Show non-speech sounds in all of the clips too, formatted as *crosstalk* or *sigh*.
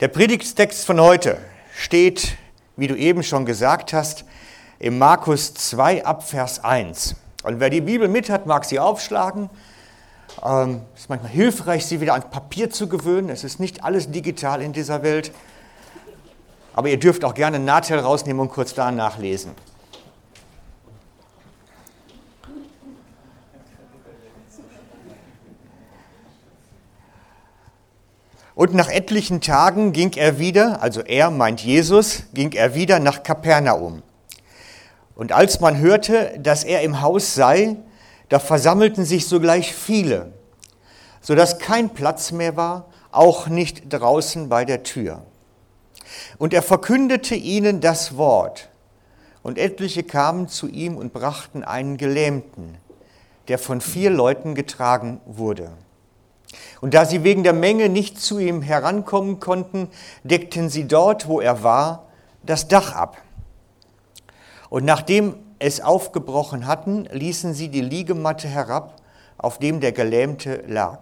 Der Predigtstext von heute steht, wie du eben schon gesagt hast, im Markus 2 ab Vers 1. Und wer die Bibel mit hat, mag sie aufschlagen. Ähm, es ist manchmal hilfreich, sie wieder ans Papier zu gewöhnen. Es ist nicht alles digital in dieser Welt. Aber ihr dürft auch gerne Nahtel rausnehmen und kurz da nachlesen. Und nach etlichen Tagen ging er wieder, also er meint Jesus, ging er wieder nach Kapernaum. Und als man hörte, dass er im Haus sei, da versammelten sich sogleich viele, sodass kein Platz mehr war, auch nicht draußen bei der Tür. Und er verkündete ihnen das Wort. Und etliche kamen zu ihm und brachten einen Gelähmten, der von vier Leuten getragen wurde. Und da sie wegen der Menge nicht zu ihm herankommen konnten, deckten sie dort, wo er war, das Dach ab. Und nachdem es aufgebrochen hatten, ließen sie die Liegematte herab, auf dem der Gelähmte lag.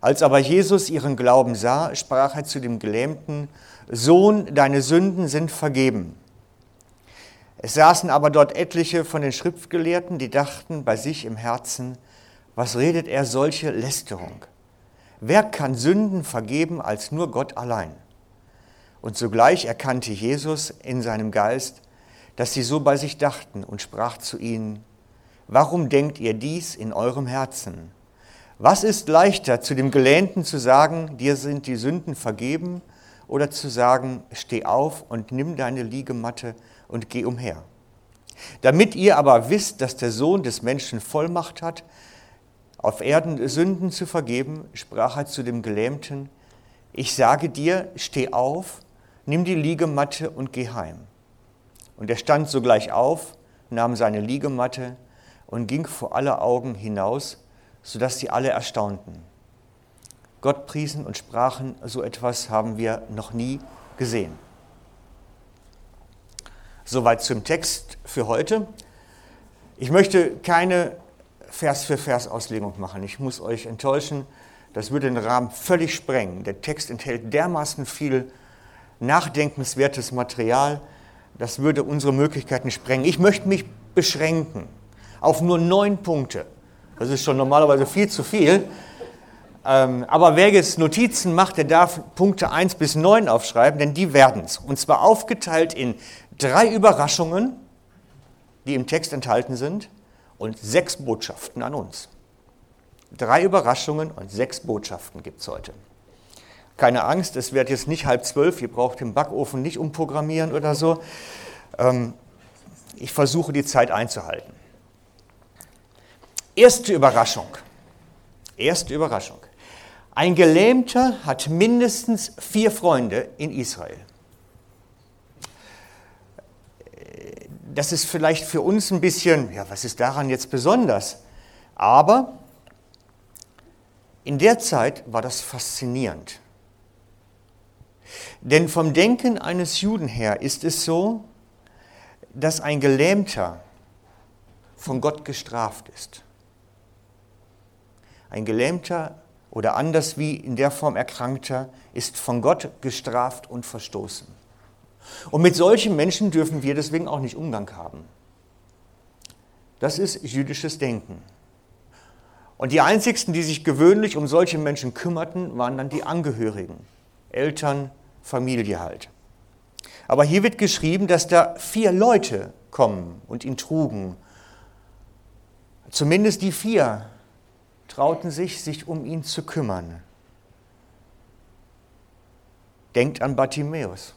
Als aber Jesus ihren Glauben sah, sprach er zu dem Gelähmten, Sohn, deine Sünden sind vergeben. Es saßen aber dort etliche von den Schriftgelehrten, die dachten bei sich im Herzen, was redet er solche Lästerung? Wer kann Sünden vergeben als nur Gott allein? Und sogleich erkannte Jesus in seinem Geist, dass sie so bei sich dachten und sprach zu ihnen, Warum denkt ihr dies in eurem Herzen? Was ist leichter, zu dem Gelähmten zu sagen, dir sind die Sünden vergeben, oder zu sagen, steh auf und nimm deine Liegematte und geh umher? Damit ihr aber wisst, dass der Sohn des Menschen Vollmacht hat, auf Erden Sünden zu vergeben, sprach er zu dem Gelähmten, ich sage dir, steh auf, nimm die Liegematte und geh heim. Und er stand sogleich auf, nahm seine Liegematte und ging vor aller Augen hinaus, sodass sie alle erstaunten. Gott priesen und sprachen, so etwas haben wir noch nie gesehen. Soweit zum Text für heute. Ich möchte keine Vers für Vers Auslegung machen. Ich muss euch enttäuschen, das würde den Rahmen völlig sprengen. Der Text enthält dermaßen viel nachdenkenswertes Material, das würde unsere Möglichkeiten sprengen. Ich möchte mich beschränken auf nur neun Punkte. Das ist schon normalerweise viel zu viel. Ähm, aber wer jetzt Notizen macht, der darf Punkte 1 bis 9 aufschreiben, denn die werden es. Und zwar aufgeteilt in drei Überraschungen, die im Text enthalten sind und sechs Botschaften an uns. Drei Überraschungen und sechs Botschaften gibt es heute. Keine Angst, es wird jetzt nicht halb zwölf, ihr braucht den Backofen nicht umprogrammieren oder so. Ähm, ich versuche die Zeit einzuhalten. Erste Überraschung. Erste Überraschung. Ein Gelähmter hat mindestens vier Freunde in Israel. Das ist vielleicht für uns ein bisschen, ja, was ist daran jetzt besonders? Aber in der Zeit war das faszinierend. Denn vom Denken eines Juden her ist es so, dass ein Gelähmter von Gott gestraft ist. Ein Gelähmter oder anders wie in der Form Erkrankter ist von Gott gestraft und verstoßen. Und mit solchen Menschen dürfen wir deswegen auch nicht Umgang haben. Das ist jüdisches Denken. Und die einzigsten, die sich gewöhnlich um solche Menschen kümmerten, waren dann die Angehörigen, Eltern, Familie halt. Aber hier wird geschrieben, dass da vier Leute kommen und ihn trugen. Zumindest die vier trauten sich, sich um ihn zu kümmern. Denkt an Bartimäus.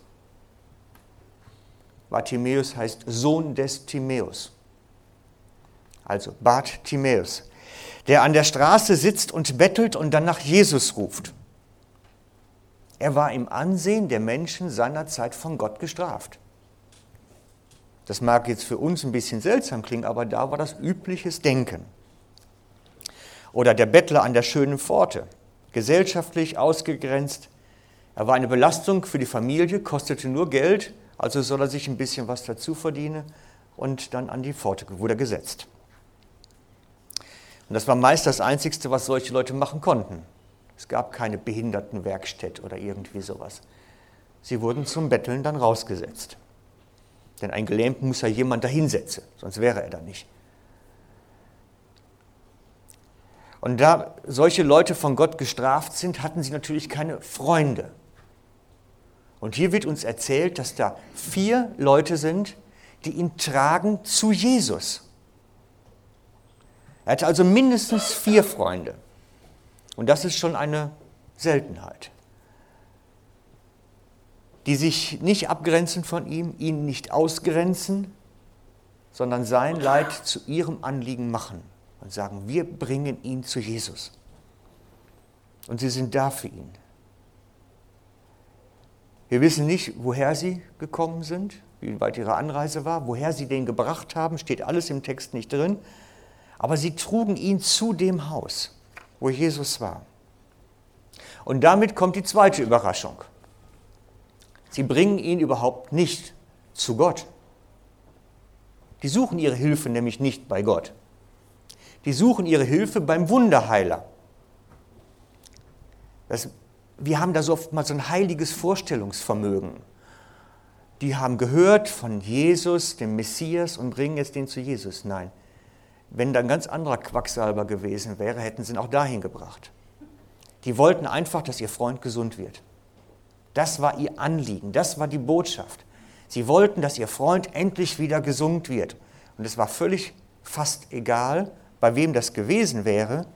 Bartimäus heißt Sohn des Timäus. Also Bart Timäus, der an der Straße sitzt und bettelt und dann nach Jesus ruft. Er war im Ansehen der Menschen seiner Zeit von Gott gestraft. Das mag jetzt für uns ein bisschen seltsam klingen, aber da war das übliches Denken. Oder der Bettler an der schönen Pforte, gesellschaftlich ausgegrenzt. Er war eine Belastung für die Familie, kostete nur Geld also soll er sich ein bisschen was dazu verdienen und dann an die Pforte wurde gesetzt. Und das war meist das Einzige, was solche Leute machen konnten. Es gab keine Behindertenwerkstätte oder irgendwie sowas. Sie wurden zum Betteln dann rausgesetzt. Denn ein Gelähmten muss ja jemand dahinsetzen, sonst wäre er da nicht. Und da solche Leute von Gott gestraft sind, hatten sie natürlich keine Freunde. Und hier wird uns erzählt, dass da vier Leute sind, die ihn tragen zu Jesus. Er hatte also mindestens vier Freunde. Und das ist schon eine Seltenheit. Die sich nicht abgrenzen von ihm, ihn nicht ausgrenzen, sondern sein Leid zu ihrem Anliegen machen und sagen, wir bringen ihn zu Jesus. Und sie sind da für ihn. Wir wissen nicht, woher sie gekommen sind, wie weit ihre Anreise war, woher sie den gebracht haben, steht alles im Text nicht drin. Aber sie trugen ihn zu dem Haus, wo Jesus war. Und damit kommt die zweite Überraschung. Sie bringen ihn überhaupt nicht zu Gott. Die suchen ihre Hilfe nämlich nicht bei Gott. Die suchen ihre Hilfe beim Wunderheiler. Das wir haben da so oft mal so ein heiliges Vorstellungsvermögen. Die haben gehört von Jesus, dem Messias, und bringen jetzt den zu Jesus. Nein, wenn da ein ganz anderer Quacksalber gewesen wäre, hätten sie ihn auch dahin gebracht. Die wollten einfach, dass ihr Freund gesund wird. Das war ihr Anliegen, das war die Botschaft. Sie wollten, dass ihr Freund endlich wieder gesund wird. Und es war völlig fast egal, bei wem das gewesen wäre,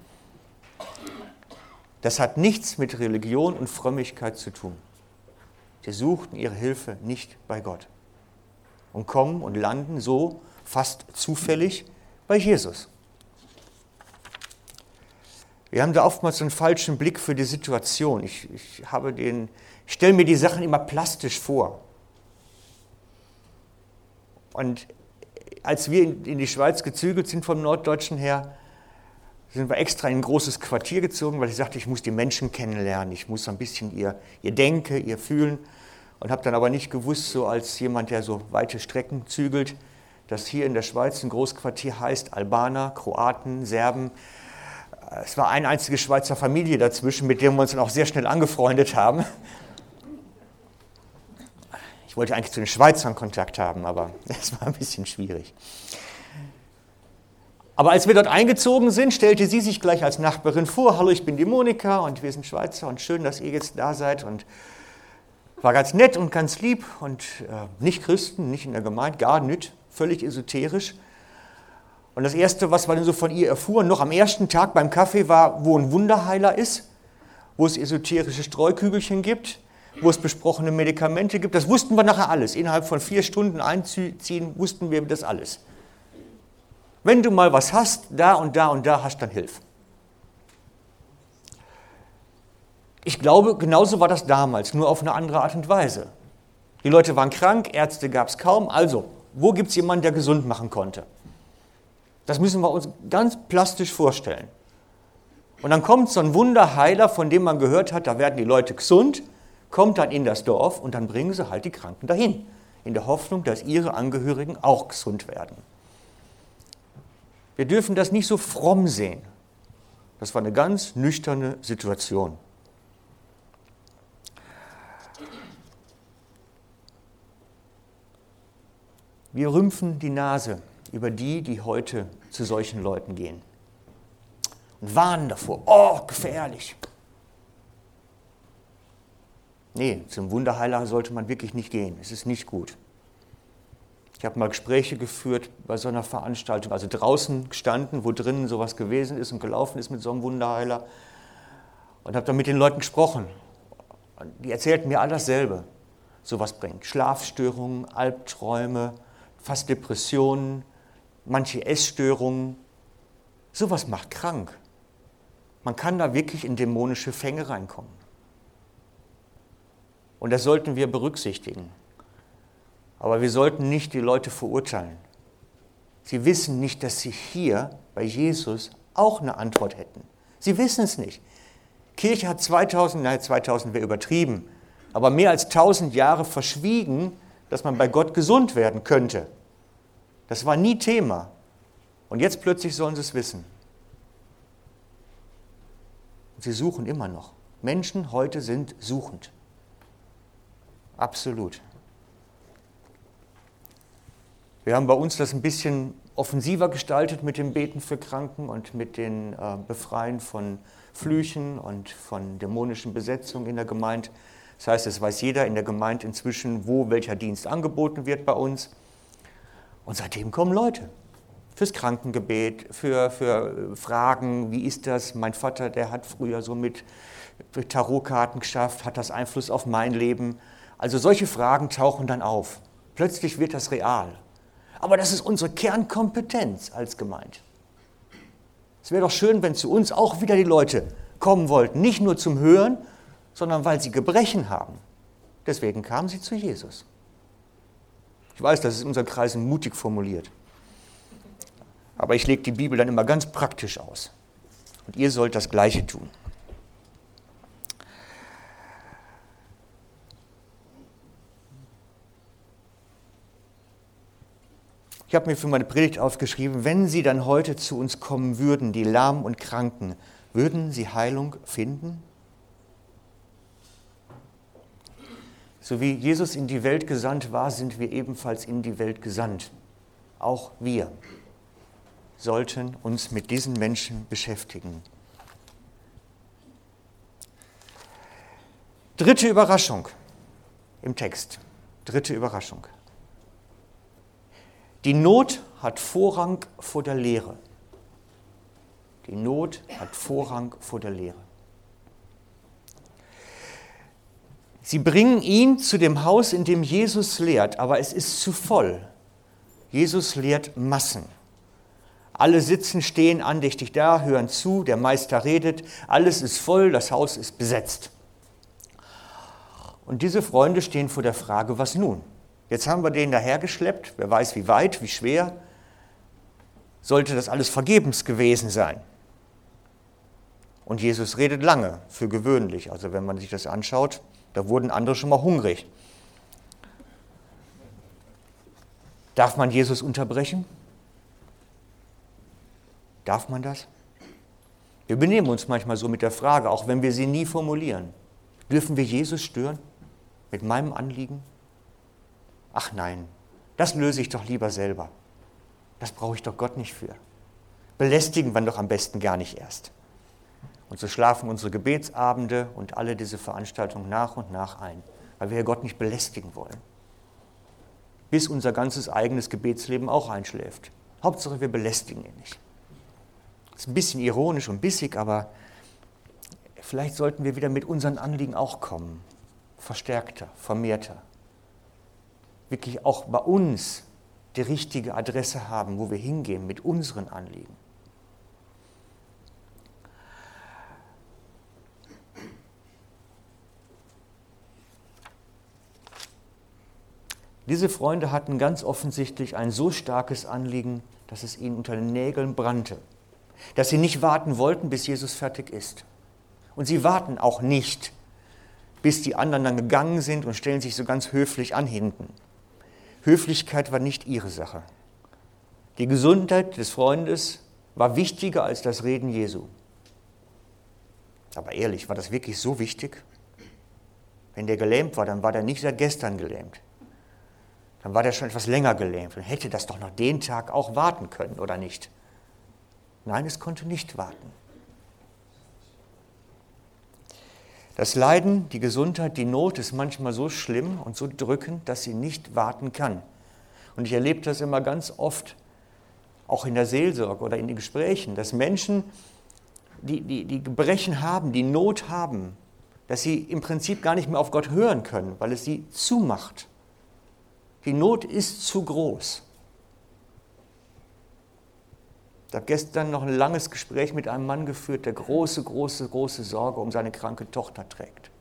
das hat nichts mit Religion und Frömmigkeit zu tun. Sie suchten ihre Hilfe nicht bei Gott und kommen und landen so fast zufällig bei Jesus. Wir haben da oftmals einen falschen Blick für die Situation. Ich, ich, habe den, stelle mir die Sachen immer plastisch vor. Und als wir in die Schweiz gezügelt sind vom Norddeutschen her, sind wir extra in ein großes Quartier gezogen, weil ich sagte, ich muss die Menschen kennenlernen, ich muss so ein bisschen ihr, ihr Denken, ihr Fühlen und habe dann aber nicht gewusst, so als jemand, der so weite Strecken zügelt, dass hier in der Schweiz ein Großquartier heißt Albaner, Kroaten, Serben. Es war eine einzige Schweizer Familie dazwischen, mit der wir uns dann auch sehr schnell angefreundet haben. Ich wollte eigentlich zu den Schweizern Kontakt haben, aber *laughs* es war ein bisschen schwierig. Aber als wir dort eingezogen sind, stellte sie sich gleich als Nachbarin vor. Hallo, ich bin die Monika und wir sind Schweizer und schön, dass ihr jetzt da seid. Und war ganz nett und ganz lieb und äh, nicht Christen, nicht in der Gemeinde, gar nicht, völlig esoterisch. Und das Erste, was wir dann so von ihr erfuhren, noch am ersten Tag beim Kaffee, war, wo ein Wunderheiler ist, wo es esoterische Streukügelchen gibt, wo es besprochene Medikamente gibt. Das wussten wir nachher alles. Innerhalb von vier Stunden einziehen wussten wir das alles. Wenn du mal was hast, da und da und da hast, dann hilf. Ich glaube, genauso war das damals, nur auf eine andere Art und Weise. Die Leute waren krank, Ärzte gab es kaum, also wo gibt es jemanden, der gesund machen konnte? Das müssen wir uns ganz plastisch vorstellen. Und dann kommt so ein Wunderheiler, von dem man gehört hat, da werden die Leute gesund, kommt dann in das Dorf und dann bringen sie halt die Kranken dahin, in der Hoffnung, dass ihre Angehörigen auch gesund werden. Wir dürfen das nicht so fromm sehen. Das war eine ganz nüchterne Situation. Wir rümpfen die Nase über die, die heute zu solchen Leuten gehen und warnen davor, oh, gefährlich. Nee, zum Wunderheiler sollte man wirklich nicht gehen. Es ist nicht gut. Ich habe mal Gespräche geführt bei so einer Veranstaltung, also draußen gestanden, wo drinnen sowas gewesen ist und gelaufen ist mit so einem Wunderheiler und habe dann mit den Leuten gesprochen. Und die erzählten mir all dasselbe. Sowas bringt Schlafstörungen, Albträume, fast Depressionen, manche Essstörungen. Sowas macht krank. Man kann da wirklich in dämonische Fänge reinkommen. Und das sollten wir berücksichtigen. Aber wir sollten nicht die Leute verurteilen. Sie wissen nicht, dass sie hier bei Jesus auch eine Antwort hätten. Sie wissen es nicht. Kirche hat 2000, nein, 2000 wäre übertrieben, aber mehr als 1000 Jahre verschwiegen, dass man bei Gott gesund werden könnte. Das war nie Thema. Und jetzt plötzlich sollen sie es wissen. Und sie suchen immer noch. Menschen heute sind suchend. Absolut. Wir haben bei uns das ein bisschen offensiver gestaltet mit dem Beten für Kranken und mit dem äh, Befreien von Flüchen und von dämonischen Besetzungen in der Gemeinde. Das heißt, es weiß jeder in der Gemeinde inzwischen, wo welcher Dienst angeboten wird bei uns. Und seitdem kommen Leute fürs Krankengebet, für, für Fragen, wie ist das? Mein Vater, der hat früher so mit Tarotkarten geschafft, hat das Einfluss auf mein Leben? Also solche Fragen tauchen dann auf. Plötzlich wird das real. Aber das ist unsere Kernkompetenz als Gemeinde. Es wäre doch schön, wenn zu uns auch wieder die Leute kommen wollten, nicht nur zum Hören, sondern weil sie Gebrechen haben. Deswegen kamen sie zu Jesus. Ich weiß, das ist in unseren Kreisen mutig formuliert. Aber ich lege die Bibel dann immer ganz praktisch aus. Und ihr sollt das Gleiche tun. Ich habe mir für meine Predigt aufgeschrieben, wenn Sie dann heute zu uns kommen würden, die Lahmen und Kranken, würden Sie Heilung finden? So wie Jesus in die Welt gesandt war, sind wir ebenfalls in die Welt gesandt. Auch wir sollten uns mit diesen Menschen beschäftigen. Dritte Überraschung im Text. Dritte Überraschung. Die Not hat Vorrang vor der Lehre. Die Not hat Vorrang vor der Lehre. Sie bringen ihn zu dem Haus, in dem Jesus lehrt, aber es ist zu voll. Jesus lehrt Massen. Alle sitzen, stehen andächtig da, hören zu, der Meister redet, alles ist voll, das Haus ist besetzt. Und diese Freunde stehen vor der Frage, was nun? Jetzt haben wir den dahergeschleppt, wer weiß wie weit, wie schwer. Sollte das alles vergebens gewesen sein? Und Jesus redet lange, für gewöhnlich. Also wenn man sich das anschaut, da wurden andere schon mal hungrig. Darf man Jesus unterbrechen? Darf man das? Wir benehmen uns manchmal so mit der Frage, auch wenn wir sie nie formulieren. Dürfen wir Jesus stören mit meinem Anliegen? Ach nein, das löse ich doch lieber selber. Das brauche ich doch Gott nicht für. Belästigen wir doch am besten gar nicht erst. Und so schlafen unsere Gebetsabende und alle diese Veranstaltungen nach und nach ein, weil wir ja Gott nicht belästigen wollen. Bis unser ganzes eigenes Gebetsleben auch einschläft. Hauptsache, wir belästigen ihn nicht. Das ist ein bisschen ironisch und bissig, aber vielleicht sollten wir wieder mit unseren Anliegen auch kommen. Verstärkter, vermehrter wirklich auch bei uns die richtige Adresse haben, wo wir hingehen mit unseren Anliegen. Diese Freunde hatten ganz offensichtlich ein so starkes Anliegen, dass es ihnen unter den Nägeln brannte, dass sie nicht warten wollten, bis Jesus fertig ist. Und sie warten auch nicht, bis die anderen dann gegangen sind und stellen sich so ganz höflich an hinten. Höflichkeit war nicht ihre Sache. Die Gesundheit des Freundes war wichtiger als das Reden Jesu. Aber ehrlich, war das wirklich so wichtig? Wenn der gelähmt war, dann war der nicht seit gestern gelähmt. Dann war der schon etwas länger gelähmt und hätte das doch noch den Tag auch warten können, oder nicht? Nein, es konnte nicht warten. Das Leiden, die Gesundheit, die Not ist manchmal so schlimm und so drückend, dass sie nicht warten kann. Und ich erlebe das immer ganz oft, auch in der Seelsorge oder in den Gesprächen, dass Menschen, die, die, die Gebrechen haben, die Not haben, dass sie im Prinzip gar nicht mehr auf Gott hören können, weil es sie zumacht. Die Not ist zu groß. Ich habe gestern noch ein langes Gespräch mit einem Mann geführt, der große, große, große Sorge um seine kranke Tochter trägt.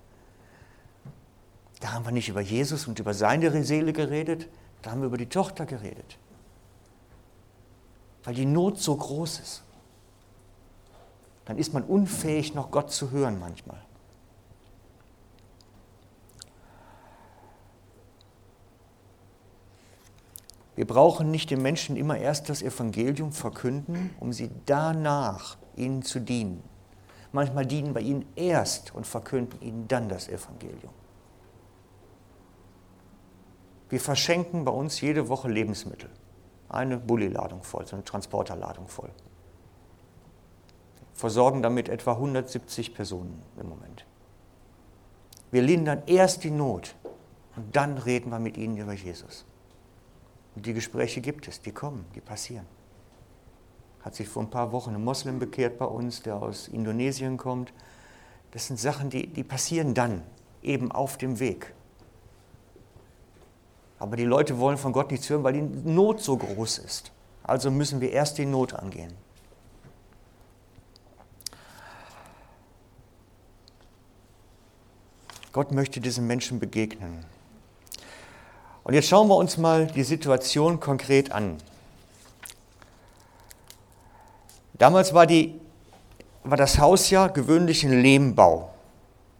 Da haben wir nicht über Jesus und über seine Seele geredet, da haben wir über die Tochter geredet. Weil die Not so groß ist. Dann ist man unfähig, noch Gott zu hören manchmal. Wir brauchen nicht den Menschen immer erst das Evangelium verkünden, um sie danach ihnen zu dienen. Manchmal dienen wir ihnen erst und verkünden ihnen dann das Evangelium. Wir verschenken bei uns jede Woche Lebensmittel. Eine Bulli-Ladung voll, so eine Transporterladung voll. Versorgen damit etwa 170 Personen im Moment. Wir lindern erst die Not und dann reden wir mit ihnen über Jesus. Und die Gespräche gibt es, die kommen, die passieren. Hat sich vor ein paar Wochen ein Moslem bekehrt bei uns, der aus Indonesien kommt. Das sind Sachen, die, die passieren dann, eben auf dem Weg. Aber die Leute wollen von Gott nichts hören, weil die Not so groß ist. Also müssen wir erst die Not angehen. Gott möchte diesen Menschen begegnen. Und jetzt schauen wir uns mal die Situation konkret an. Damals war, die, war das Haus ja gewöhnlich ein Lehmbau.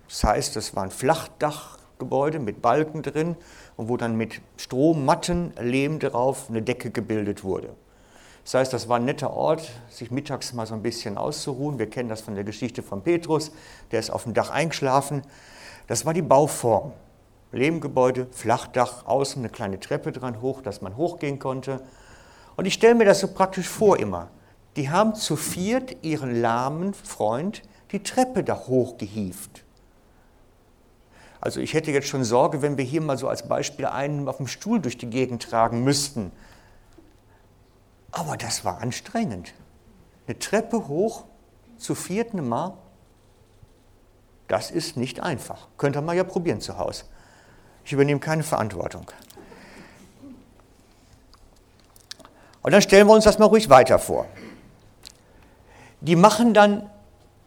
Das heißt, es war ein Flachdachgebäude mit Balken drin und wo dann mit Strommatten, Lehm drauf eine Decke gebildet wurde. Das heißt, das war ein netter Ort, sich mittags mal so ein bisschen auszuruhen. Wir kennen das von der Geschichte von Petrus, der ist auf dem Dach eingeschlafen. Das war die Bauform. Lehmgebäude, Flachdach, außen eine kleine Treppe dran hoch, dass man hochgehen konnte. Und ich stelle mir das so praktisch vor immer. Die haben zu viert ihren lahmen Freund die Treppe da hochgehieft. Also ich hätte jetzt schon Sorge, wenn wir hier mal so als Beispiel einen auf dem Stuhl durch die Gegend tragen müssten. Aber das war anstrengend. Eine Treppe hoch zu vierten Mal, das ist nicht einfach. Könnt ihr mal ja probieren zu Hause. Ich übernehme keine Verantwortung. Und dann stellen wir uns das mal ruhig weiter vor. Die machen dann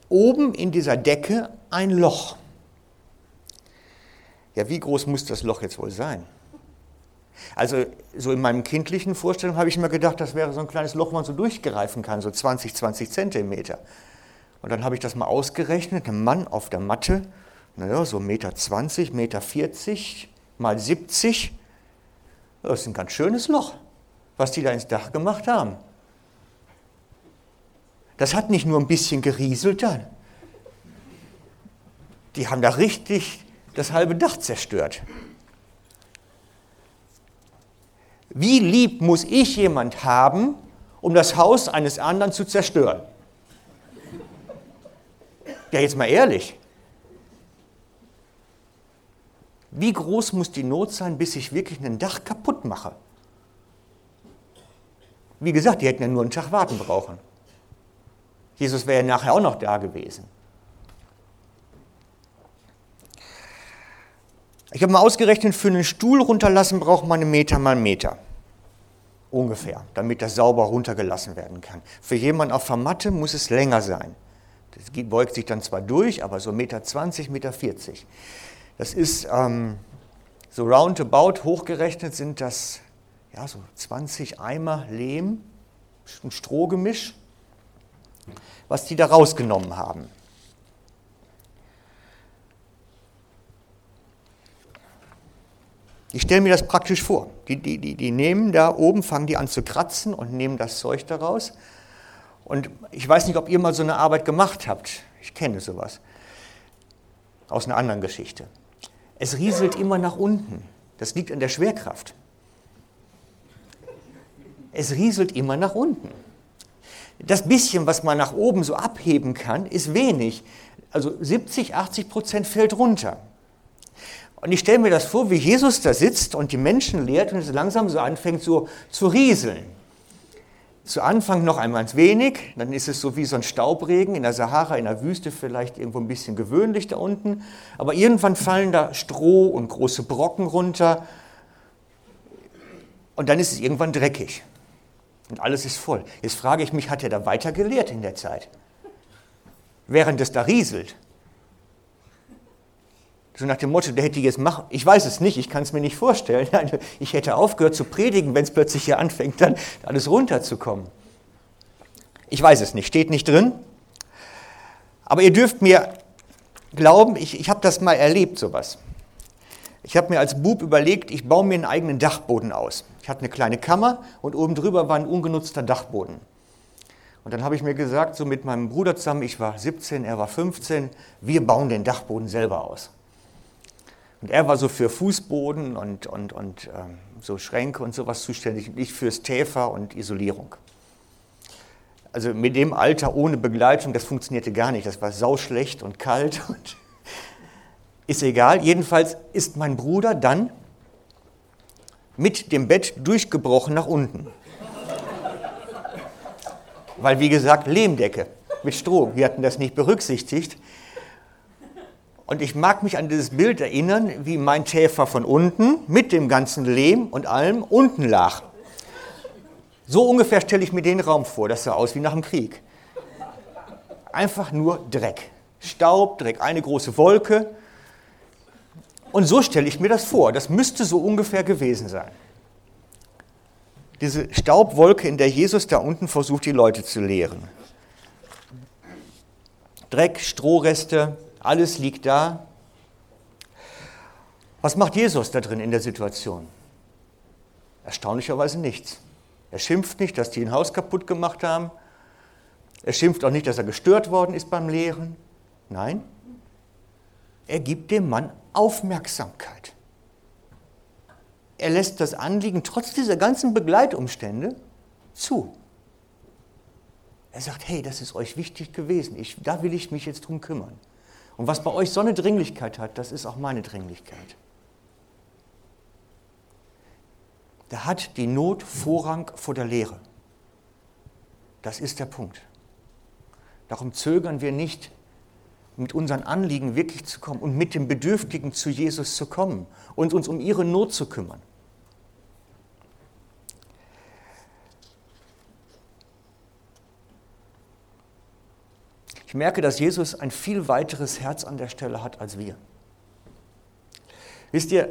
oben in dieser Decke ein Loch. Ja, wie groß muss das Loch jetzt wohl sein? Also so in meinem kindlichen Vorstellung habe ich immer gedacht, das wäre so ein kleines Loch, wo man so durchgreifen kann, so 20, 20 Zentimeter. Und dann habe ich das mal ausgerechnet, ein Mann auf der Matte, naja, so Meter 20, Meter 40 mal 70, das ist ein ganz schönes Loch, was die da ins Dach gemacht haben. Das hat nicht nur ein bisschen gerieselt dann. Die haben da richtig das halbe Dach zerstört. Wie lieb muss ich jemand haben, um das Haus eines anderen zu zerstören? Ja, jetzt mal ehrlich. Wie groß muss die Not sein, bis ich wirklich ein Dach kaputt mache? Wie gesagt, die hätten ja nur einen Tag warten brauchen. Jesus wäre ja nachher auch noch da gewesen. Ich habe mal ausgerechnet, für einen Stuhl runterlassen braucht man einen Meter mal einen Meter. Ungefähr, damit das sauber runtergelassen werden kann. Für jemanden auf der Matte muss es länger sein. Das beugt sich dann zwar durch, aber so Meter 20, Meter 40. Das ist ähm, so roundabout hochgerechnet sind das ja, so 20 Eimer Lehm, ein Strohgemisch, was die da rausgenommen haben. Ich stelle mir das praktisch vor. Die, die, die, die nehmen da oben, fangen die an zu kratzen und nehmen das Zeug daraus. Und ich weiß nicht, ob ihr mal so eine Arbeit gemacht habt. Ich kenne sowas. Aus einer anderen Geschichte. Es rieselt immer nach unten. Das liegt an der Schwerkraft. Es rieselt immer nach unten. Das bisschen, was man nach oben so abheben kann, ist wenig. Also 70, 80 Prozent fällt runter. Und ich stelle mir das vor, wie Jesus da sitzt und die Menschen lehrt und es langsam so anfängt so zu rieseln. Zu Anfang noch einmal ganz wenig, dann ist es so wie so ein Staubregen in der Sahara, in der Wüste vielleicht irgendwo ein bisschen gewöhnlich da unten. Aber irgendwann fallen da Stroh und große Brocken runter und dann ist es irgendwann dreckig. Und alles ist voll. Jetzt frage ich mich, hat er da weiter gelehrt in der Zeit? Während es da rieselt. So nach dem Motto, der hätte jetzt machen, ich weiß es nicht, ich kann es mir nicht vorstellen. *laughs* Ich hätte aufgehört zu predigen, wenn es plötzlich hier anfängt, dann alles runterzukommen. Ich weiß es nicht, steht nicht drin. Aber ihr dürft mir glauben, ich, ich habe das mal erlebt, sowas. Ich habe mir als Bub überlegt, ich baue mir einen eigenen Dachboden aus. Ich hatte eine kleine Kammer und oben drüber war ein ungenutzter Dachboden. Und dann habe ich mir gesagt, so mit meinem Bruder zusammen, ich war 17, er war 15, wir bauen den Dachboden selber aus. Und er war so für Fußboden und, und, und ähm, so Schränke und sowas zuständig und ich fürs Täfer und Isolierung. Also mit dem Alter ohne Begleitung, das funktionierte gar nicht. Das war sauschlecht und kalt. *laughs* Und ist egal. Jedenfalls ist mein Bruder dann mit dem Bett durchgebrochen nach unten. Weil, wie gesagt, Lehmdecke mit Strom. Wir hatten das nicht berücksichtigt. Und ich mag mich an dieses Bild erinnern, wie mein Täfer von unten mit dem ganzen Lehm und allem unten lag. So ungefähr stelle ich mir den Raum vor. Das sah aus wie nach dem Krieg. Einfach nur Dreck. Staub, Dreck, eine große Wolke. Und so stelle ich mir das vor. Das müsste so ungefähr gewesen sein. Diese Staubwolke, in der Jesus da unten versucht, die Leute zu lehren. Dreck, Strohreste, alles liegt da. Was macht Jesus da drin in der Situation? Erstaunlicherweise nichts. Er schimpft nicht, dass die ein Haus kaputt gemacht haben. Er schimpft auch nicht, dass er gestört worden ist beim Lehren. Nein, er gibt dem Mann Aufmerksamkeit. Er lässt das Anliegen trotz dieser ganzen Begleitumstände zu. Er sagt, hey, das ist euch wichtig gewesen, ich, da will ich mich jetzt drum kümmern. Und was bei euch so eine Dringlichkeit hat, das ist auch meine Dringlichkeit. Da hat die Not Vorrang vor der Lehre. Das ist der Punkt. Darum zögern wir nicht, mit unseren Anliegen wirklich zu kommen und mit dem Bedürftigen zu Jesus zu kommen und uns um ihre Not zu kümmern. Ich merke, dass Jesus ein viel weiteres Herz an der Stelle hat als wir. Wisst ihr,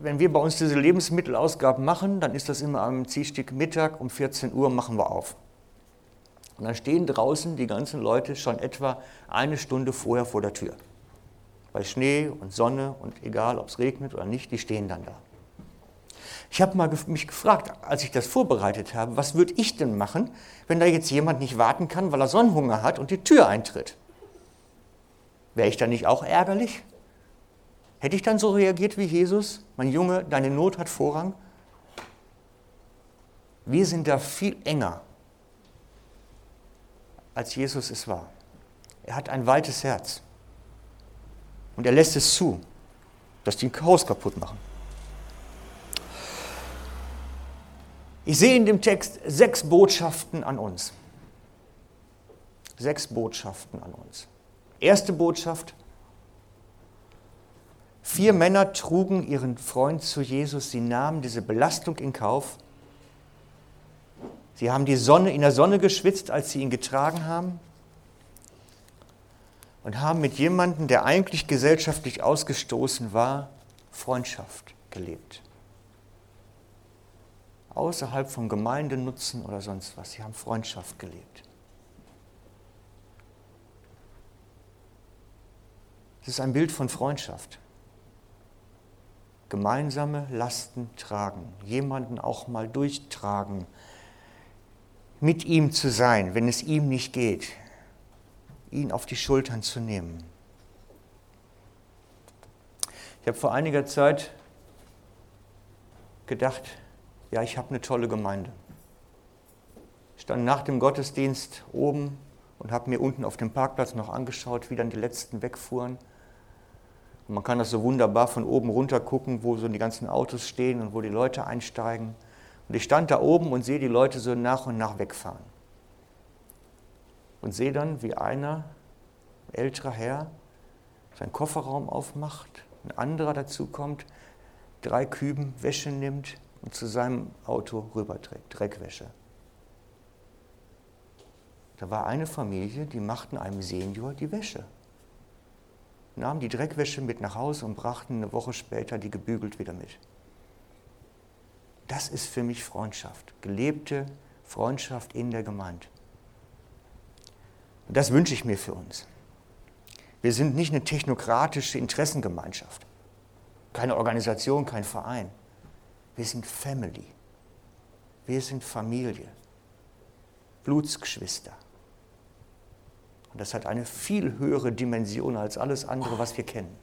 wenn wir bei uns diese Lebensmittelausgaben machen, dann ist das immer am Dienstag Mittag um 14 Uhr machen wir auf. Und dann stehen draußen die ganzen Leute schon etwa eine Stunde vorher vor der Tür. Bei Schnee und Sonne und egal, ob es regnet oder nicht, die stehen dann da. Ich habe mal mich gefragt, als ich das vorbereitet habe, was würde ich denn machen, wenn da jetzt jemand nicht warten kann, weil er Sonnenhunger hat und die Tür eintritt? Wäre ich dann nicht auch ärgerlich? Hätte ich dann so reagiert wie Jesus? Mein Junge, deine Not hat Vorrang? Wir sind da viel enger als Jesus es war. Er hat ein weites Herz. Und er lässt es zu, dass die ein Haus kaputt machen. Ich sehe in dem Text sechs Botschaften an uns. Sechs Botschaften an uns. Erste Botschaft. Vier Männer trugen ihren Freund zu Jesus. Sie nahmen diese Belastung in Kauf Sie haben die Sonne in der Sonne geschwitzt, als sie ihn getragen haben und haben mit jemandem, der eigentlich gesellschaftlich ausgestoßen war, Freundschaft gelebt. Außerhalb von Gemeindenutzen oder sonst was. Sie haben Freundschaft gelebt. Es ist ein Bild von Freundschaft. Gemeinsame Lasten tragen, jemanden auch mal durchtragen, mit ihm zu sein, wenn es ihm nicht geht, ihn auf die Schultern zu nehmen. Ich habe vor einiger Zeit gedacht, ja, ich habe eine tolle Gemeinde. Ich stand nach dem Gottesdienst oben und habe mir unten auf dem Parkplatz noch angeschaut, wie dann die letzten wegfuhren. Und man kann das so wunderbar von oben runter gucken, wo so die ganzen Autos stehen und wo die Leute einsteigen. Und ich stand da oben und sehe die Leute so nach und nach wegfahren. Und sehe dann, wie einer, ein älterer Herr, seinen Kofferraum aufmacht, ein anderer dazukommt, drei Küben Wäsche nimmt und zu seinem Auto rüberträgt, Dreckwäsche. Da war eine Familie, die machten einem Senior die Wäsche. Nahmen die Dreckwäsche mit nach Hause und brachten eine Woche später die gebügelt wieder mit. Das ist für mich Freundschaft, gelebte Freundschaft in der Gemeinde. Und das wünsche ich mir für uns. Wir sind nicht eine technokratische Interessengemeinschaft, keine Organisation, kein Verein. Wir sind Family. Wir sind Familie. Blutsgeschwister. Und das hat eine viel höhere Dimension als alles andere, was wir kennen.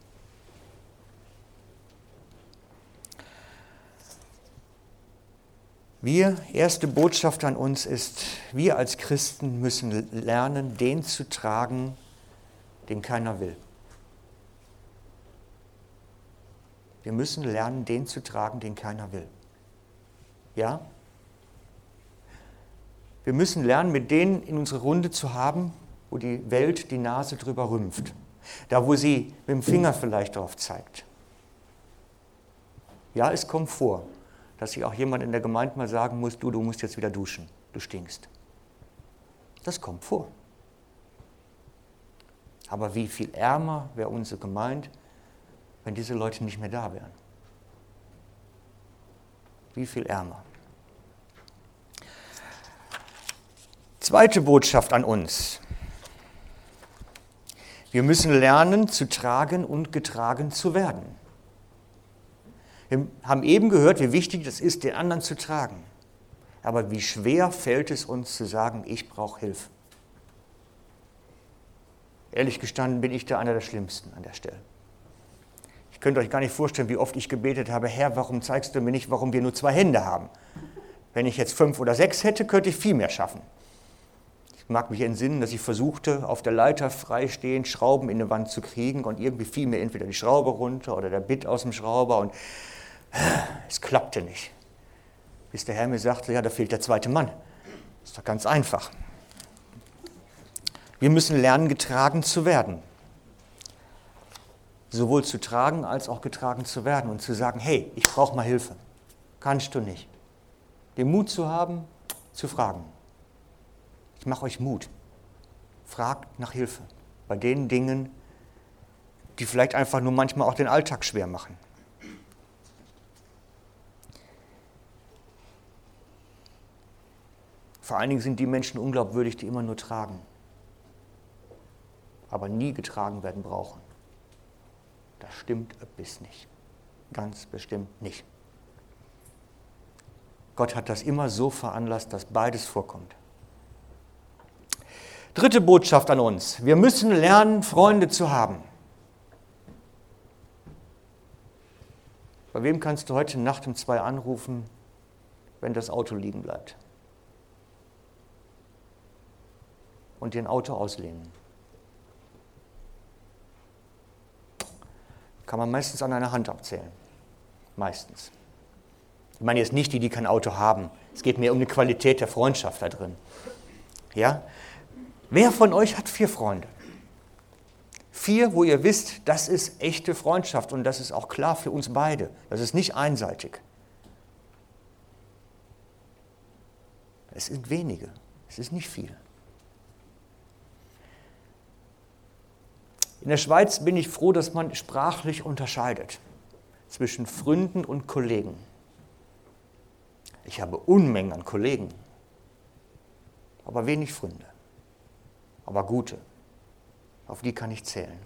Wir, erste Botschaft an uns ist, wir als Christen müssen lernen, den zu tragen, den keiner will. Wir müssen lernen, den zu tragen, den keiner will. Ja? Wir müssen lernen, mit denen in unsere Runde zu haben, wo die Welt die Nase drüber rümpft. Da, wo sie mit dem Finger vielleicht drauf zeigt. Ja, es kommt vor dass sich auch jemand in der Gemeinde mal sagen muss, du, du musst jetzt wieder duschen, du stinkst. Das kommt vor. Aber wie viel ärmer wäre unsere Gemeinde, wenn diese Leute nicht mehr da wären? Wie viel ärmer? Zweite Botschaft an uns. Wir müssen lernen zu tragen und getragen zu werden. Wir haben eben gehört, wie wichtig es ist, den anderen zu tragen. Aber wie schwer fällt es uns zu sagen, ich brauche Hilfe. Ehrlich gestanden bin ich da einer der Schlimmsten an der Stelle. Ich könnte euch gar nicht vorstellen, wie oft ich gebetet habe, Herr, warum zeigst du mir nicht, warum wir nur zwei Hände haben? Wenn ich jetzt fünf oder sechs hätte, könnte ich viel mehr schaffen. Ich mag mich entsinnen, dass ich versuchte, auf der Leiter freistehend Schrauben in die Wand zu kriegen und irgendwie fiel mir entweder die Schraube runter oder der Bit aus dem Schrauber und es klappte nicht. Bis der Herr mir sagte, ja, da fehlt der zweite Mann. Das ist doch ganz einfach. Wir müssen lernen, getragen zu werden. Sowohl zu tragen als auch getragen zu werden und zu sagen, hey, ich brauche mal Hilfe. Kannst du nicht. Den Mut zu haben, zu fragen. Ich mache euch Mut. Fragt nach Hilfe bei den Dingen, die vielleicht einfach nur manchmal auch den Alltag schwer machen. Vor allen Dingen sind die Menschen unglaubwürdig, die immer nur tragen, aber nie getragen werden brauchen. Das stimmt bis nicht. Ganz bestimmt nicht. Gott hat das immer so veranlasst, dass beides vorkommt. Dritte Botschaft an uns. Wir müssen lernen, Freunde zu haben. Bei wem kannst du heute Nacht um zwei anrufen, wenn das Auto liegen bleibt? und dir ein Auto auslehnen. Kann man meistens an einer Hand abzählen. Meistens. Ich meine jetzt nicht die, die kein Auto haben. Es geht mir um die Qualität der Freundschaft da drin. Ja? Wer von euch hat vier Freunde? Vier, wo ihr wisst, das ist echte Freundschaft und das ist auch klar für uns beide. Das ist nicht einseitig. Es sind wenige. Es ist nicht viel. In der Schweiz bin ich froh, dass man sprachlich unterscheidet zwischen Freunden und Kollegen. Ich habe Unmengen an Kollegen, aber wenig Freunde, aber gute. Auf die kann ich zählen.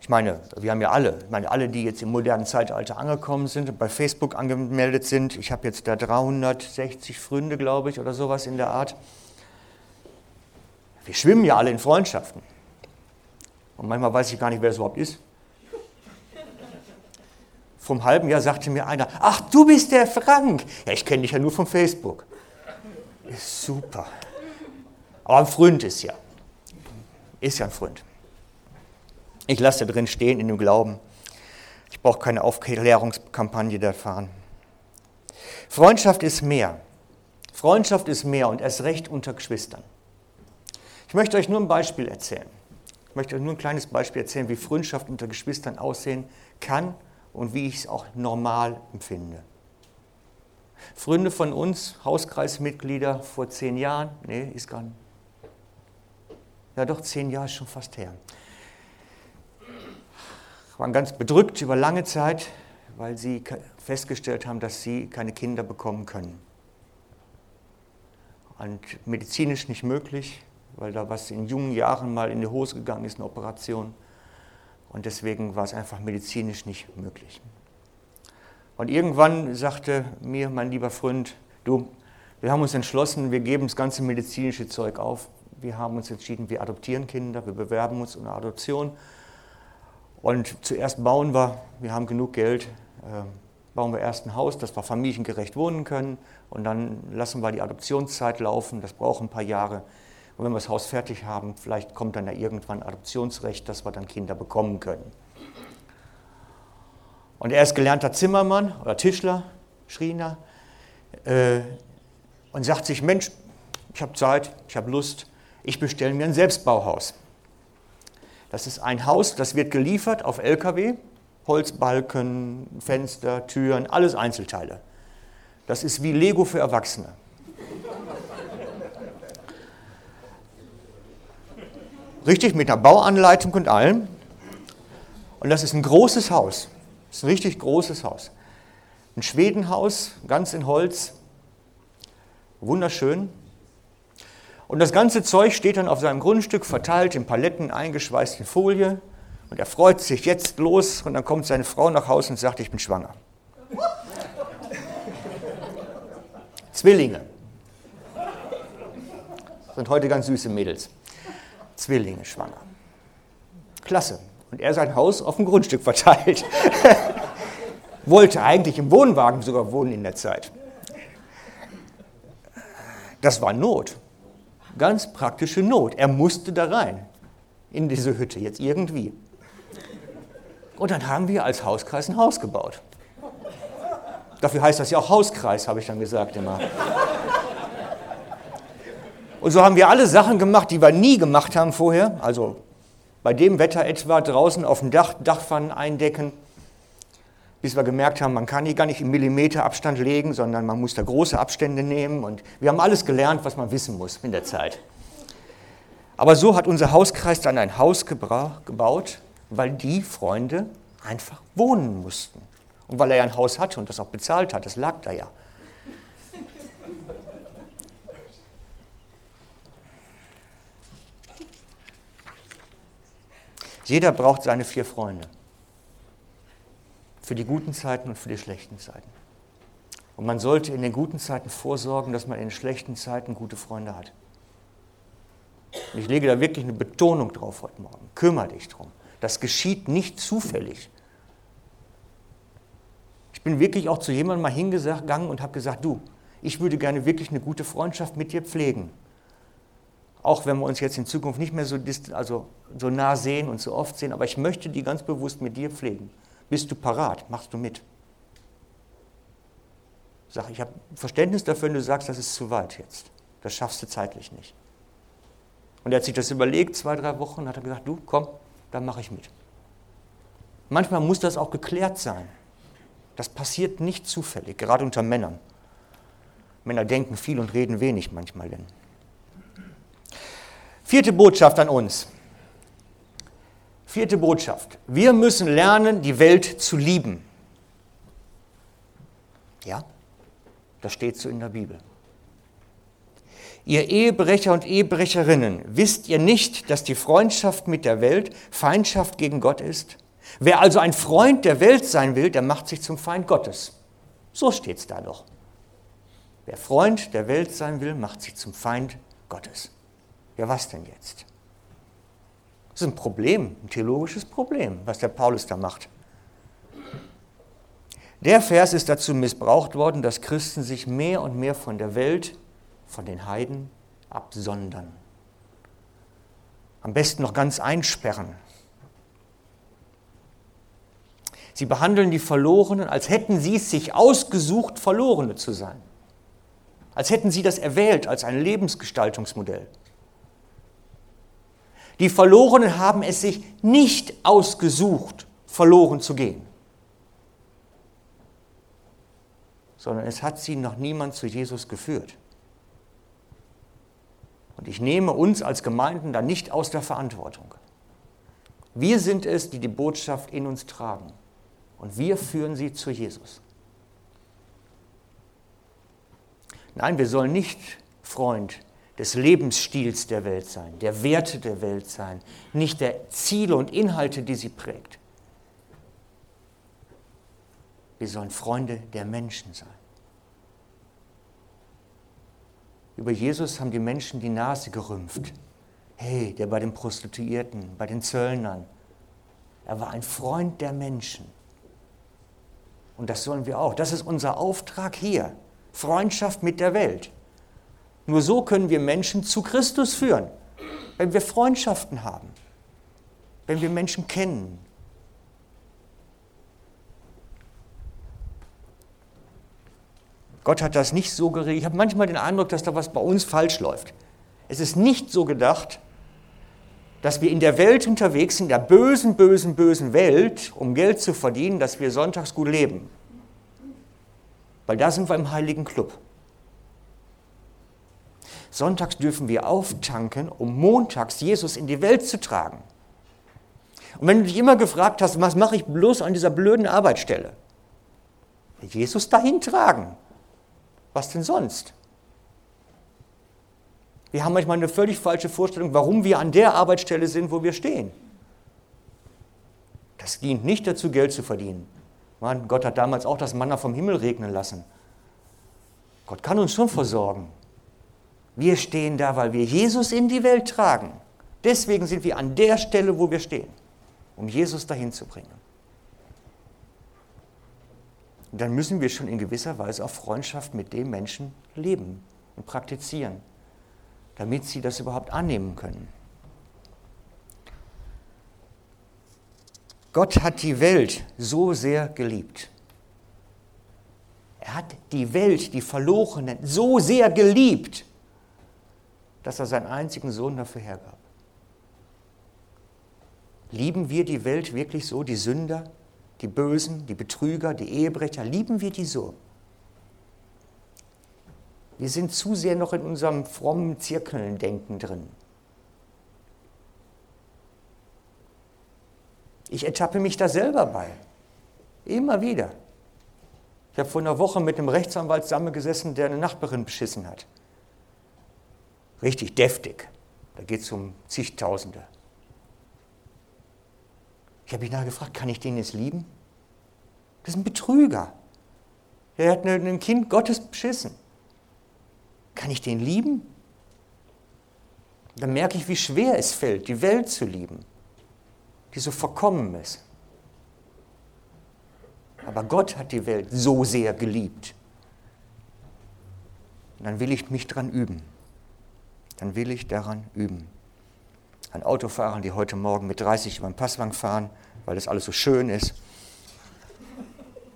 Ich meine, wir haben ja alle, ich meine, alle, die jetzt im modernen Zeitalter angekommen sind und bei Facebook angemeldet sind, ich habe jetzt da 360 Freunde, glaube ich, oder sowas in der Art. Wir schwimmen ja alle in Freundschaften. Und manchmal weiß ich gar nicht, wer es überhaupt ist. Vom halben Jahr sagte mir einer, ach, du bist der Frank. Ja, ich kenne dich ja nur von Facebook. Ist super. Aber ein Freund ist ja. Ist ja ein Freund. Ich lasse da drin stehen in dem Glauben. Ich brauche keine Aufklärungskampagne da fahren. Freundschaft ist mehr. Freundschaft ist mehr und erst recht unter Geschwistern. Ich möchte euch nur ein Beispiel erzählen. Ich möchte euch nur ein kleines Beispiel erzählen, wie Freundschaft unter Geschwistern aussehen kann und wie ich es auch normal empfinde. Freunde von uns, Hauskreismitglieder vor zehn Jahren, nee, ist gar nicht. Ja, doch, zehn Jahre ist schon fast her. Waren ganz bedrückt über lange Zeit, weil sie festgestellt haben, dass sie keine Kinder bekommen können. Und medizinisch nicht möglich, weil da was in jungen Jahren mal in die Hose gegangen ist, eine Operation. Und deswegen war es einfach medizinisch nicht möglich. Und irgendwann sagte mir mein lieber Freund, du, wir haben uns entschlossen, wir geben das ganze medizinische Zeug auf. Wir haben uns entschieden, wir adoptieren Kinder, wir bewerben uns um eine Adoption. Und zuerst bauen wir, wir haben genug Geld, äh, bauen wir erst ein Haus, dass wir familiengerecht wohnen können. Und dann lassen wir die Adoptionszeit laufen, das braucht ein paar Jahre. Und wenn wir das Haus fertig haben, vielleicht kommt dann ja irgendwann Adoptionsrecht, dass wir dann Kinder bekommen können. Und er ist gelernter Zimmermann oder Tischler, Schriener, äh, und sagt sich, Mensch, ich habe Zeit, ich habe Lust, ich bestelle mir ein Selbstbauhaus. Das ist ein Haus, das wird geliefert auf LKW, Holzbalken, Fenster, Türen, alles Einzelteile. Das ist wie Lego für Erwachsene. Richtig, mit einer Bauanleitung und allem. Und das ist ein großes Haus. Das ist ein richtig großes Haus. Ein Schwedenhaus, ganz in Holz. Wunderschön. Und das ganze Zeug steht dann auf seinem Grundstück verteilt in Paletten, eingeschweißt in Folie. Und er freut sich jetzt los und dann kommt seine Frau nach Hause und sagt, ich bin schwanger. Zwillinge. Sind heute ganz süße Mädels. Zwillinge schwanger. Klasse. Und er sein Haus auf dem Grundstück verteilt. *laughs* Wollte eigentlich im Wohnwagen sogar wohnen in der Zeit. Das war Not ganz praktische Not. Er musste da rein, in diese Hütte, jetzt irgendwie. Und dann haben wir als Hauskreis ein Haus gebaut. Dafür heißt das ja auch Hauskreis, habe ich dann gesagt immer. Und so haben wir alle Sachen gemacht, die wir nie gemacht haben vorher. Also bei dem Wetter etwa draußen auf dem Dach, Dachpfannen eindecken, bis wir gemerkt haben, man kann hier gar nicht im Millimeter Abstand legen, sondern man muss da große Abstände nehmen. Und wir haben alles gelernt, was man wissen muss in der Zeit. Aber so hat unser Hauskreis dann ein Haus gebaut, weil die Freunde einfach wohnen mussten. Und weil er ja ein Haus hatte und das auch bezahlt hat, das lag da ja. Jeder braucht seine vier Freunde. Für die guten Zeiten und für die schlechten Zeiten. Und man sollte in den guten Zeiten vorsorgen, dass man in den schlechten Zeiten gute Freunde hat. Und ich lege da wirklich eine Betonung drauf heute Morgen. Kümmer dich drum. Das geschieht nicht zufällig. Ich bin wirklich auch zu jemandem mal hingegangen und habe gesagt, du, ich würde gerne wirklich eine gute Freundschaft mit dir pflegen. Auch wenn wir uns jetzt in Zukunft nicht mehr so, also so nah sehen und so oft sehen, aber ich möchte die ganz bewusst mit dir pflegen. Bist du parat? Machst du mit? Sag, ich habe Verständnis dafür, wenn du sagst, das ist zu weit jetzt. Das schaffst du zeitlich nicht. Und er hat sich das überlegt, zwei, drei Wochen, und hat gesagt, du, komm, dann mache ich mit. Manchmal muss das auch geklärt sein. Das passiert nicht zufällig, gerade unter Männern. Männer denken viel und reden wenig manchmal denn. Vierte Botschaft an uns. Vierte Botschaft. Wir müssen lernen, die Welt zu lieben. Ja, das steht so in der Bibel. Ihr Ehebrecher und Ehebrecherinnen, wisst ihr nicht, dass die Freundschaft mit der Welt Feindschaft gegen Gott ist? Wer also ein Freund der Welt sein will, der macht sich zum Feind Gottes. So steht es da doch. Wer Freund der Welt sein will, macht sich zum Feind Gottes. Ja, was denn jetzt? Das ist ein Problem, ein theologisches Problem, was der Paulus da macht. Der Vers ist dazu missbraucht worden, dass Christen sich mehr und mehr von der Welt, von den Heiden absondern. Am besten noch ganz einsperren. Sie behandeln die Verlorenen, als hätten sie es sich ausgesucht, Verlorene zu sein. Als hätten sie das erwählt als ein Lebensgestaltungsmodell. Die Verlorenen haben es sich nicht ausgesucht, verloren zu gehen, sondern es hat sie noch niemand zu Jesus geführt. Und ich nehme uns als Gemeinden da nicht aus der Verantwortung. Wir sind es, die die Botschaft in uns tragen. Und wir führen sie zu Jesus. Nein, wir sollen nicht Freund des Lebensstils der Welt sein, der Werte der Welt sein, nicht der Ziele und Inhalte, die sie prägt. Wir sollen Freunde der Menschen sein. Über Jesus haben die Menschen die Nase gerümpft. Hey, der bei den Prostituierten, bei den Zöllnern. Er war ein Freund der Menschen. Und das sollen wir auch. Das ist unser Auftrag hier. Freundschaft mit der Welt. Nur so können wir Menschen zu Christus führen, wenn wir Freundschaften haben, wenn wir Menschen kennen. Gott hat das nicht so geregelt. Ich habe manchmal den Eindruck, dass da was bei uns falsch läuft. Es ist nicht so gedacht, dass wir in der Welt unterwegs sind, in der bösen, bösen, bösen Welt, um Geld zu verdienen, dass wir sonntags gut leben. Weil da sind wir im heiligen Club. Sonntags dürfen wir auftanken, um montags Jesus in die Welt zu tragen. Und wenn du dich immer gefragt hast, was mache ich bloß an dieser blöden Arbeitsstelle? Jesus dahin tragen. Was denn sonst? Wir haben manchmal eine völlig falsche Vorstellung, warum wir an der Arbeitsstelle sind, wo wir stehen. Das dient nicht dazu, Geld zu verdienen. Mann, Gott hat damals auch das Manna vom Himmel regnen lassen. Gott kann uns schon versorgen. Wir stehen da, weil wir Jesus in die Welt tragen. Deswegen sind wir an der Stelle, wo wir stehen, um Jesus dahin zu bringen. Und dann müssen wir schon in gewisser Weise auch Freundschaft mit dem Menschen leben und praktizieren, damit sie das überhaupt annehmen können. Gott hat die Welt so sehr geliebt. Er hat die Welt, die Verlorenen, so sehr geliebt, dass er seinen einzigen Sohn dafür hergab. Lieben wir die Welt wirklich so, die Sünder, die Bösen, die Betrüger, die Ehebrecher, lieben wir die so? Wir sind zu sehr noch in unserem frommen Zirkelndenken drin. Ich ertappe mich da selber bei. Immer wieder. Ich habe vor einer Woche mit einem Rechtsanwalt zusammengesessen, der eine Nachbarin beschissen hat. Richtig deftig. Da geht es um zigtausende. Ich habe mich nachher gefragt, kann ich den jetzt lieben? Das ist ein Betrüger. Er hat ein Kind Gottes beschissen. Kann ich den lieben? Dann merke ich, wie schwer es fällt, die Welt zu lieben, die so verkommen ist. Aber Gott hat die Welt so sehr geliebt. Und dann will ich mich dran üben dann will ich daran üben. An Autofahrern, die heute Morgen mit 30 über den Passwang fahren, weil das alles so schön ist.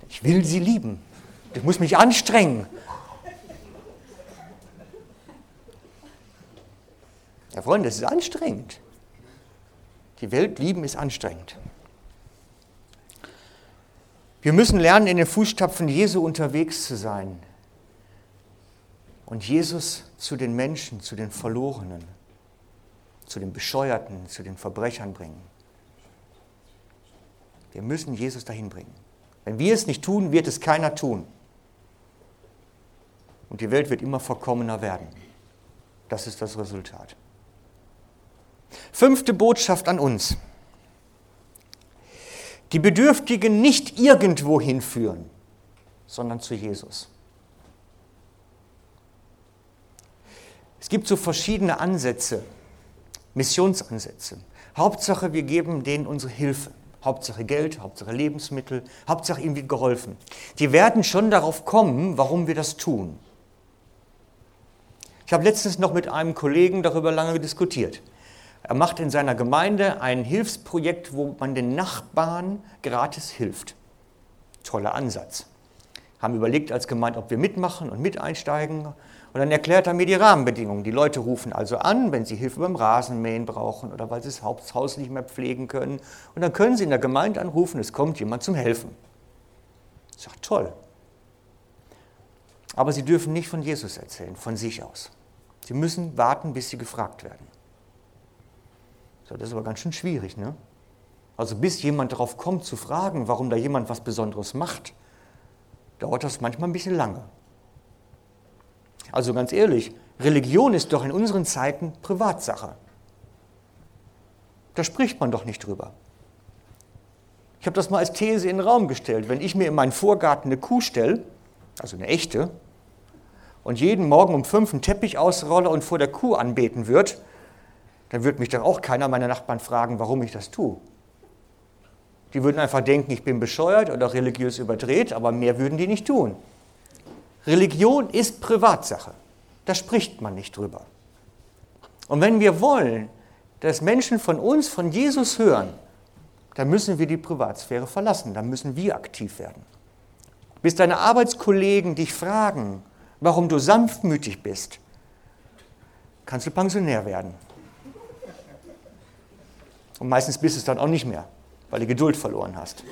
Ich will sie lieben. Ich muss mich anstrengen. Ja, Freunde, das ist anstrengend. Die Welt lieben ist anstrengend. Wir müssen lernen, in den Fußstapfen Jesu unterwegs zu sein und Jesus zu den Menschen, zu den Verlorenen, zu den Bescheuerten, zu den Verbrechern bringen. Wir müssen Jesus dahin bringen. Wenn wir es nicht tun, wird es keiner tun. Und die Welt wird immer vollkommener werden. Das ist das Resultat. Fünfte Botschaft an uns. Die Bedürftigen nicht irgendwo hinführen, sondern zu Jesus. Es gibt so verschiedene Ansätze, Missionsansätze. Hauptsache, wir geben denen unsere Hilfe. Hauptsache Geld, Hauptsache Lebensmittel, Hauptsache ihnen wird geholfen. Die werden schon darauf kommen, warum wir das tun. Ich habe letztens noch mit einem Kollegen darüber lange diskutiert. Er macht in seiner Gemeinde ein Hilfsprojekt, wo man den Nachbarn gratis hilft. Toller Ansatz. Haben überlegt als Gemeinde, ob wir mitmachen und mit einsteigen. Und dann erklärt er mir die Rahmenbedingungen. Die Leute rufen also an, wenn sie Hilfe beim Rasenmähen brauchen oder weil sie das Haus nicht mehr pflegen können. Und dann können sie in der Gemeinde anrufen, es kommt jemand zum Helfen. Ich sage, toll. Aber sie dürfen nicht von Jesus erzählen, von sich aus. Sie müssen warten, bis sie gefragt werden. So, das ist aber ganz schön schwierig, ne? Also bis jemand darauf kommt zu fragen, warum da jemand was Besonderes macht, dauert das manchmal ein bisschen lange. Also ganz ehrlich, Religion ist doch in unseren Zeiten Privatsache. Da spricht man doch nicht drüber. Ich habe das mal als These in den Raum gestellt. Wenn ich mir in meinen Vorgarten eine Kuh stelle, also eine echte, und jeden Morgen um fünf einen Teppich ausrolle und vor der Kuh anbeten wird, dann wird mich doch auch keiner meiner Nachbarn fragen, warum ich das tue. Die würden einfach denken, ich bin bescheuert oder religiös überdreht, aber mehr würden die nicht tun. Religion ist Privatsache. Da spricht man nicht drüber. Und wenn wir wollen, dass Menschen von uns, von Jesus hören, dann müssen wir die Privatsphäre verlassen, dann müssen wir aktiv werden. Bis deine Arbeitskollegen dich fragen, warum du sanftmütig bist, kannst du Pensionär werden. Und meistens bist du es dann auch nicht mehr, weil du Geduld verloren hast.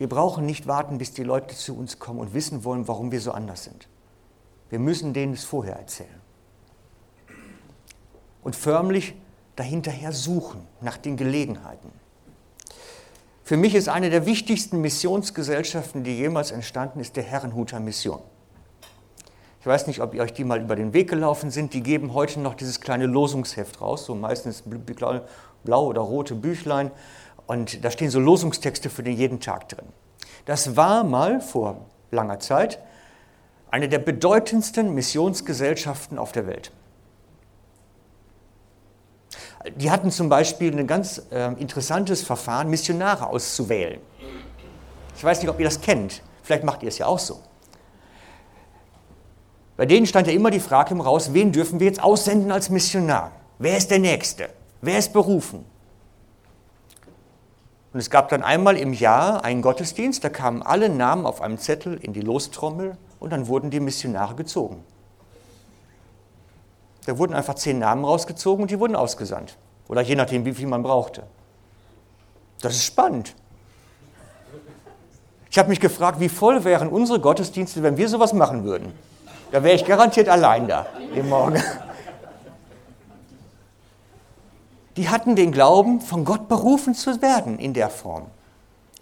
Wir brauchen nicht warten, bis die Leute zu uns kommen und wissen wollen, warum wir so anders sind. Wir müssen denen es vorher erzählen. Und förmlich dahinterher suchen nach den Gelegenheiten. Für mich ist eine der wichtigsten Missionsgesellschaften, die jemals entstanden ist, der Herrenhuter Mission. Ich weiß nicht, ob ihr euch die mal über den Weg gelaufen sind. Die geben heute noch dieses kleine Losungsheft raus, so meistens blau oder rote Büchlein. Und da stehen so Losungstexte für den jeden Tag drin. Das war mal vor langer Zeit eine der bedeutendsten Missionsgesellschaften auf der Welt. Die hatten zum Beispiel ein ganz äh, interessantes Verfahren, Missionare auszuwählen. Ich weiß nicht, ob ihr das kennt. Vielleicht macht ihr es ja auch so. Bei denen stand ja immer die Frage im Raus, wen dürfen wir jetzt aussenden als Missionar? Wer ist der Nächste? Wer ist berufen? Und es gab dann einmal im Jahr einen Gottesdienst, da kamen alle Namen auf einem Zettel in die Lostrommel und dann wurden die Missionare gezogen. Da wurden einfach zehn Namen rausgezogen und die wurden ausgesandt. Oder je nachdem, wie viel man brauchte. Das ist spannend. Ich habe mich gefragt, wie voll wären unsere Gottesdienste, wenn wir sowas machen würden. Da wäre ich garantiert allein da, im Morgen. Die hatten den Glauben, von Gott berufen zu werden in der Form.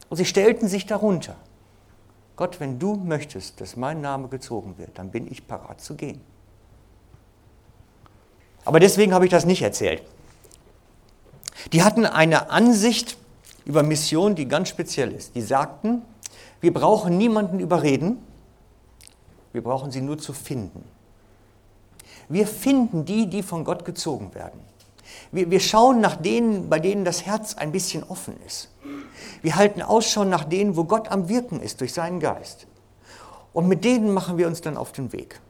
Und sie stellten sich darunter. Gott, wenn du möchtest, dass mein Name gezogen wird, dann bin ich parat zu gehen. Aber deswegen habe ich das nicht erzählt. Die hatten eine Ansicht über Mission, die ganz speziell ist. Die sagten, wir brauchen niemanden überreden, wir brauchen sie nur zu finden. Wir finden die, die von Gott gezogen werden. Wir, wir schauen nach denen, bei denen das Herz ein bisschen offen ist. Wir halten Ausschau nach denen, wo Gott am Wirken ist durch seinen Geist. Und mit denen machen wir uns dann auf den Weg.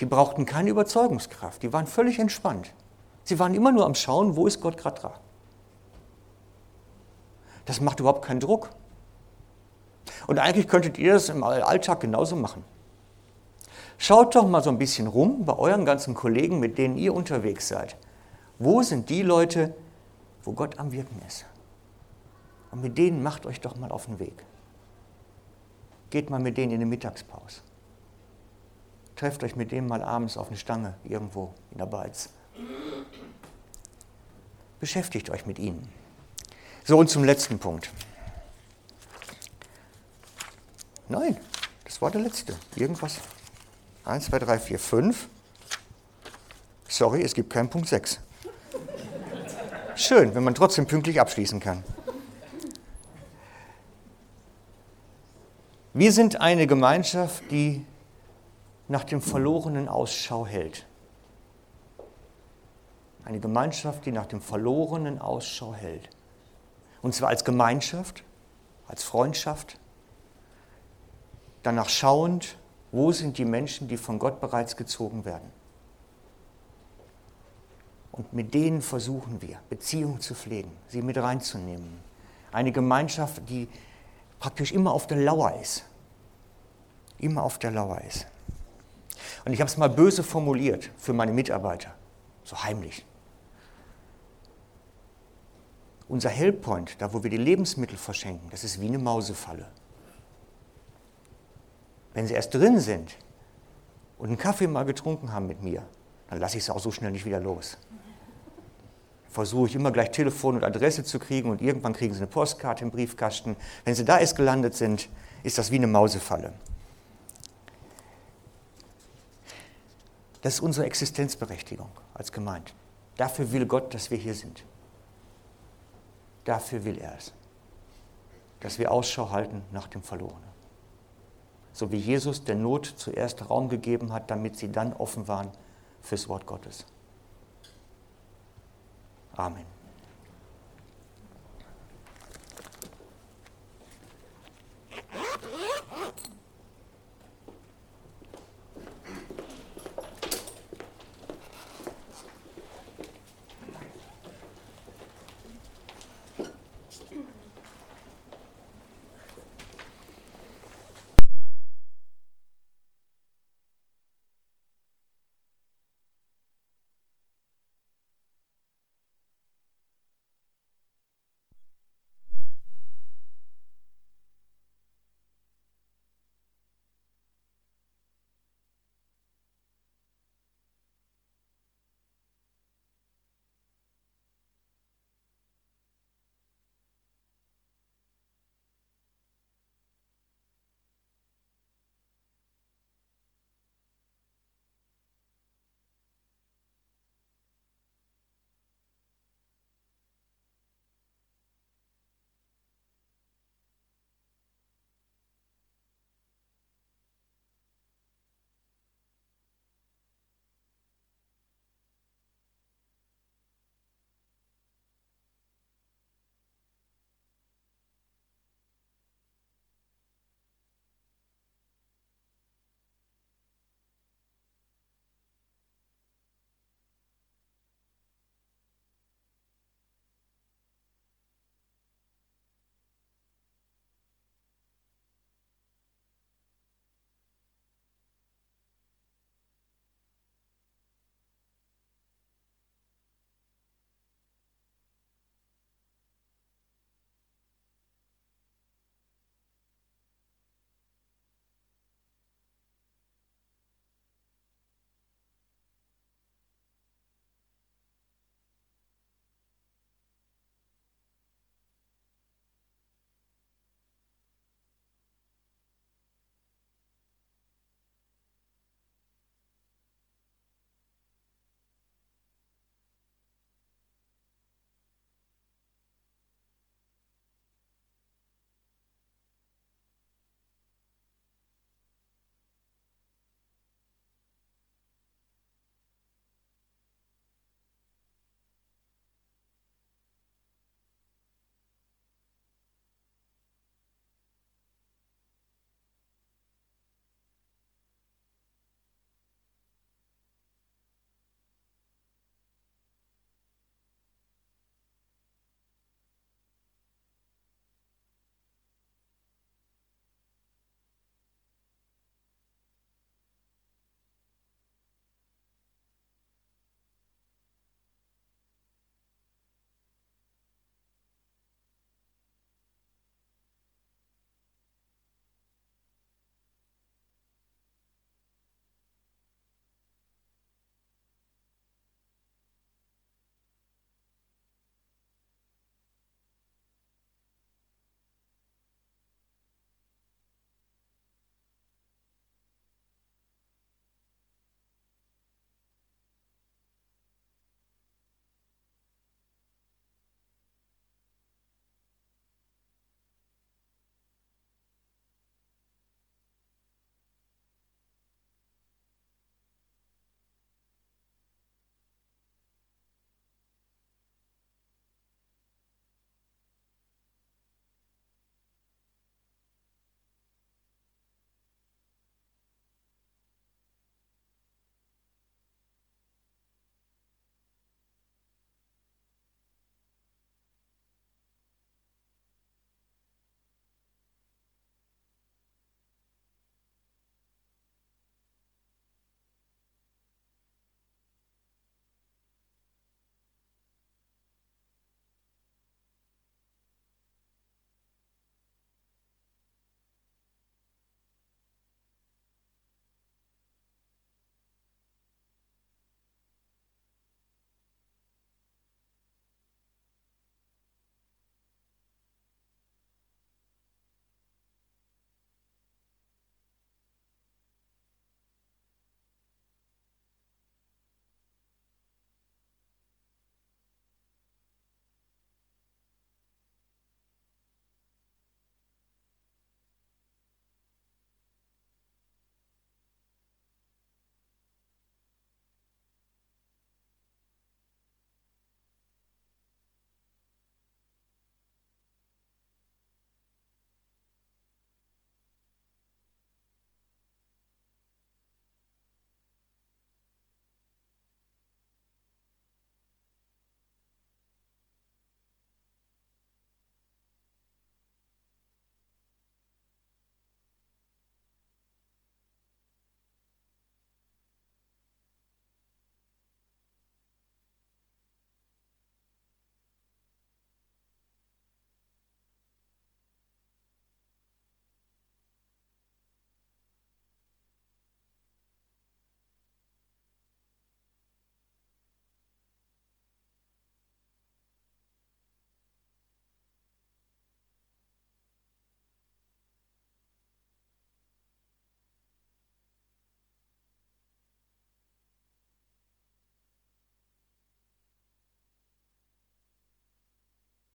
Die brauchten keine Überzeugungskraft, die waren völlig entspannt. Sie waren immer nur am Schauen, wo ist Gott gerade dran. Das macht überhaupt keinen Druck. Und eigentlich könntet ihr das im Alltag genauso machen. Schaut doch mal so ein bisschen rum bei euren ganzen Kollegen, mit denen ihr unterwegs seid. Wo sind die Leute, wo Gott am Wirken ist? Und mit denen macht euch doch mal auf den Weg. Geht mal mit denen in die Mittagspause. Trefft euch mit dem mal abends auf eine Stange irgendwo in der Beiz. Beschäftigt euch mit ihnen. So, und zum letzten Punkt. Nein, das war der letzte. Irgendwas. 1, 2, 3, 4, 5. Sorry, es gibt keinen Punkt 6. Schön, wenn man trotzdem pünktlich abschließen kann. Wir sind eine Gemeinschaft, die nach dem Verlorenen Ausschau hält. Eine Gemeinschaft, die nach dem Verlorenen Ausschau hält. Und zwar als Gemeinschaft, als Freundschaft, danach schauend, wo sind die Menschen, die von Gott bereits gezogen werden. Und mit denen versuchen wir, Beziehungen zu pflegen, sie mit reinzunehmen. Eine Gemeinschaft, die praktisch immer auf der Lauer ist. Immer auf der Lauer ist. Und ich habe es mal böse formuliert für meine Mitarbeiter, so heimlich. Unser Hellpoint, da wo wir die Lebensmittel verschenken, das ist wie eine Mausefalle. Wenn sie erst drin sind und einen Kaffee mal getrunken haben mit mir, dann lasse ich es auch so schnell nicht wieder los. Versuche ich immer gleich Telefon und Adresse zu kriegen und irgendwann kriegen sie eine Postkarte im Briefkasten. Wenn sie da erst gelandet sind, ist das wie eine Mausefalle. Das ist unsere Existenzberechtigung. als gemeint. Dafür will Gott, dass wir hier sind. Dafür will er es. Dass wir Ausschau halten nach dem Verlorenen. So wie Jesus der Not zuerst Raum gegeben hat, damit sie dann offen waren fürs Wort Gottes. Amen.